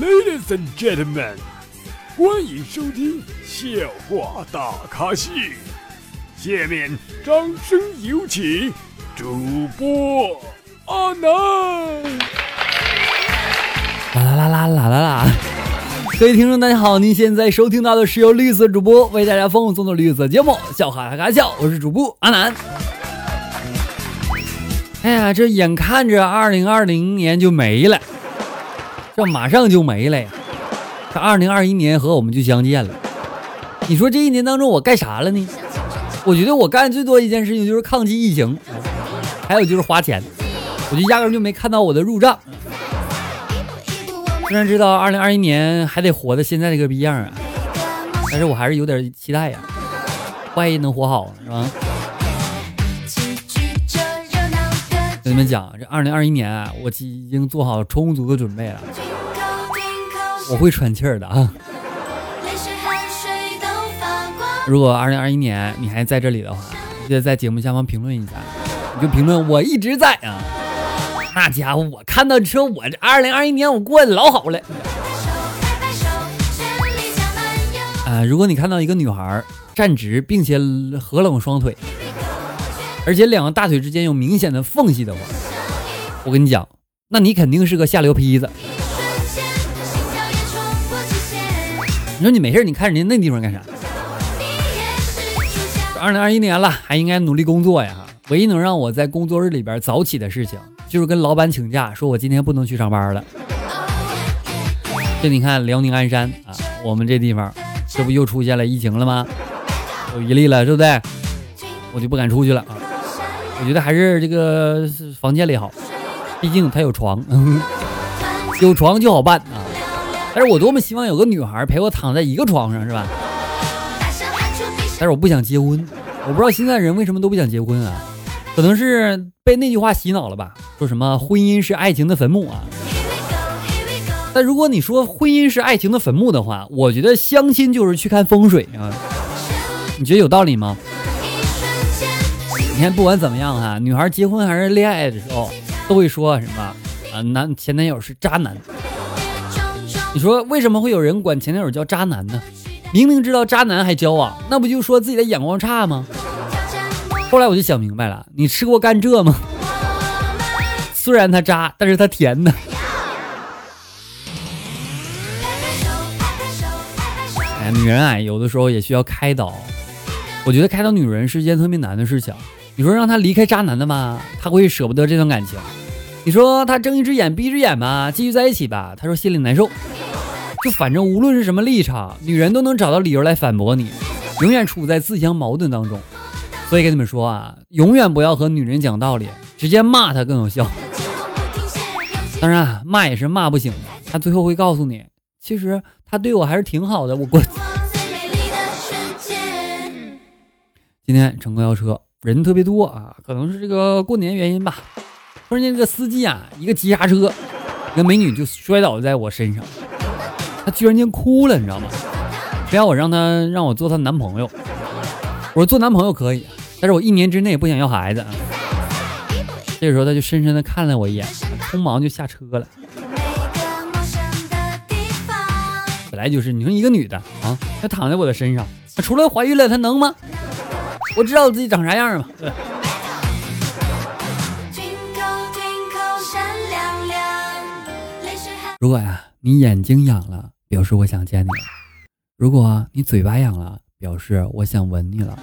Ladies and gentlemen，欢迎收听笑话大咖秀。下面掌声有请主播阿南。啦啦啦啦啦啦啦！各位听众，大家好，您现在收听到的是由绿色主播为大家奉送的绿色节目《笑哈哈嘎笑》，我是主播阿南。哎呀，这眼看着二零二零年就没了，这马上就没了呀！这二零二一年和我们就相见了。你说这一年当中我干啥了呢？我觉得我干最多一件事情就是抗击疫情，还有就是花钱，我就压根就没看到我的入账。虽然知道二零二一年还得活到现在这个逼样啊，但是我还是有点期待呀，万一能活好是吧？跟你们讲，这二零二一年啊，我已经做好充足的准备了，我会喘气儿的啊。如果二零二一年你还在这里的话，记得在节目下方评论一下，你就评论我一直在啊。那家伙，我看到说，我这二零二一年我过得老好了。啊，如果你看到一个女孩站直并且合拢双腿，而且两个大腿之间有明显的缝隙的话，我跟你讲，那你肯定是个下流坯子。你说你没事，你看人家那地方干啥？二零二一年了，还应该努力工作呀。唯一能让我在工作日里边早起的事情。就是跟老板请假，说我今天不能去上班了。这你看辽宁鞍山啊，我们这地方，这不又出现了疫情了吗？有一例了，对不对？我就不敢出去了啊。我觉得还是这个房间里好，毕竟他有床，有床就好办啊。但是我多么希望有个女孩陪我躺在一个床上，是吧？但是我不想结婚，我不知道现在人为什么都不想结婚啊。可能是被那句话洗脑了吧？说什么婚姻是爱情的坟墓啊？但如果你说婚姻是爱情的坟墓的话，我觉得相亲就是去看风水啊。你觉得有道理吗？你看，不管怎么样哈，女孩结婚还是恋爱的时候，都会说什么啊？男前男友是渣男。你说为什么会有人管前男友叫渣男呢？明明知道渣男还交往，那不就说自己的眼光差吗？后来我就想明白了，你吃过甘蔗吗？虽然它渣，但是它甜呢。哎，女人啊，有的时候也需要开导。我觉得开导女人是一件特别难的事情。你说让她离开渣男的吗？她会舍不得这段感情。你说她睁一只眼闭一只眼吧，继续在一起吧，她说心里难受。就反正无论是什么立场，女人都能找到理由来反驳你，永远处在自相矛盾当中。所以跟你们说啊，永远不要和女人讲道理，直接骂她更有效。当然，骂也是骂不醒的，她最后会告诉你，其实她对我还是挺好的。我过。今天乘公交车人特别多啊，可能是这个过年原因吧。突然间，这个司机啊，一个急刹车，一个美女就摔倒在我身上，她居然间哭了，你知道吗？非要我让她让我做她男朋友，我说做男朋友可以。但是我一年之内不想要孩子！这个时候他就深深的看了我一眼，匆忙就下车了。本来就是，你说一个女的啊，她躺在我的身上，除了怀孕了，她能吗？我知道我自己长啥样吗？如果呀，你眼睛痒了，表示我想见你了；如果你嘴巴痒了，表示我想吻你了。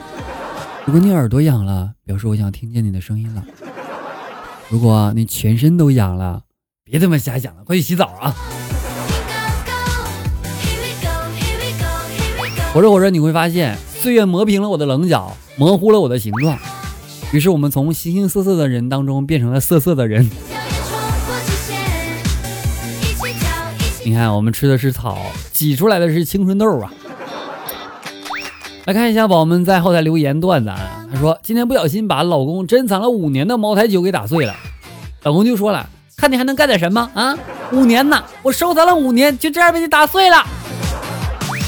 如果你耳朵痒了，表示我想听见你的声音了；如果你全身都痒了，别他妈瞎想了，快去洗澡啊！活着活着，你会发现岁月磨平了我的棱角，模糊了我的形状。于是我们从形形色色的人当中变成了色色的人。你看，我们吃的是草，挤出来的是青春痘啊！来看一下宝宝们在后台留言段子啊，他说今天不小心把老公珍藏了五年的茅台酒给打碎了，老公就说了，看你还能干点什么啊？五年呢，我收藏了五年，就这样被你打碎了。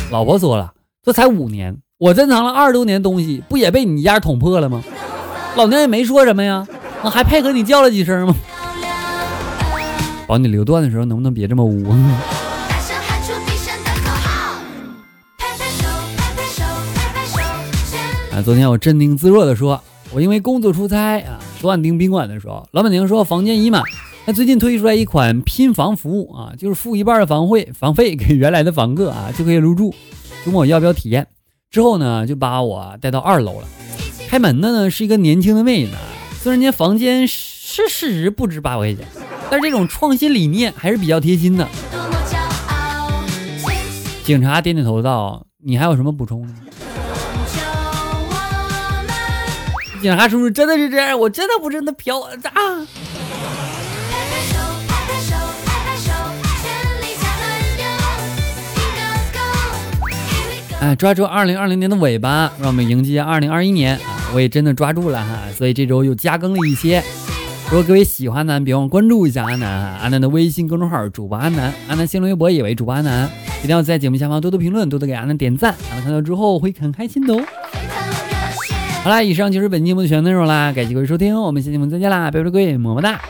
老婆说了，这才五年，我珍藏了二十多年东西，不也被你一下捅破了吗？老娘也没说什么呀，我还配合你叫了几声吗？帮你留段的时候，能不能别这么污？啊，昨天我镇定自若的说，我因为工作出差啊，昨晚订宾馆的时候，老板娘说房间已满。那最近推出来一款拼房服务啊，就是付一半的房费，房费给原来的房客啊，就可以入住。问我要不要体验？之后呢，就把我带到二楼了。开门的呢是一个年轻的妹子，虽然间房间是事实不值八块钱。但这种创新理念还是比较贴心的。警察点点头道：“你还有什么补充的？”警察叔叔真的是这样，我真的不是那飘啊！哎，抓住二零二零年的尾巴，让我们迎接二零二一年啊！我也真的抓住了哈，所以这周又加更了一些。如果各位喜欢南，别忘关注一下阿南，阿南的微信公众号主播阿南，阿南新浪微博也为主播阿南，一定要在节目下方多多评论，多多给阿南点赞，阿南看到之后会很开心的哦。好啦，以上就是本期节目的全部内容啦，感谢各位收听，我们下期节目再见啦，拜拜各位，么么哒。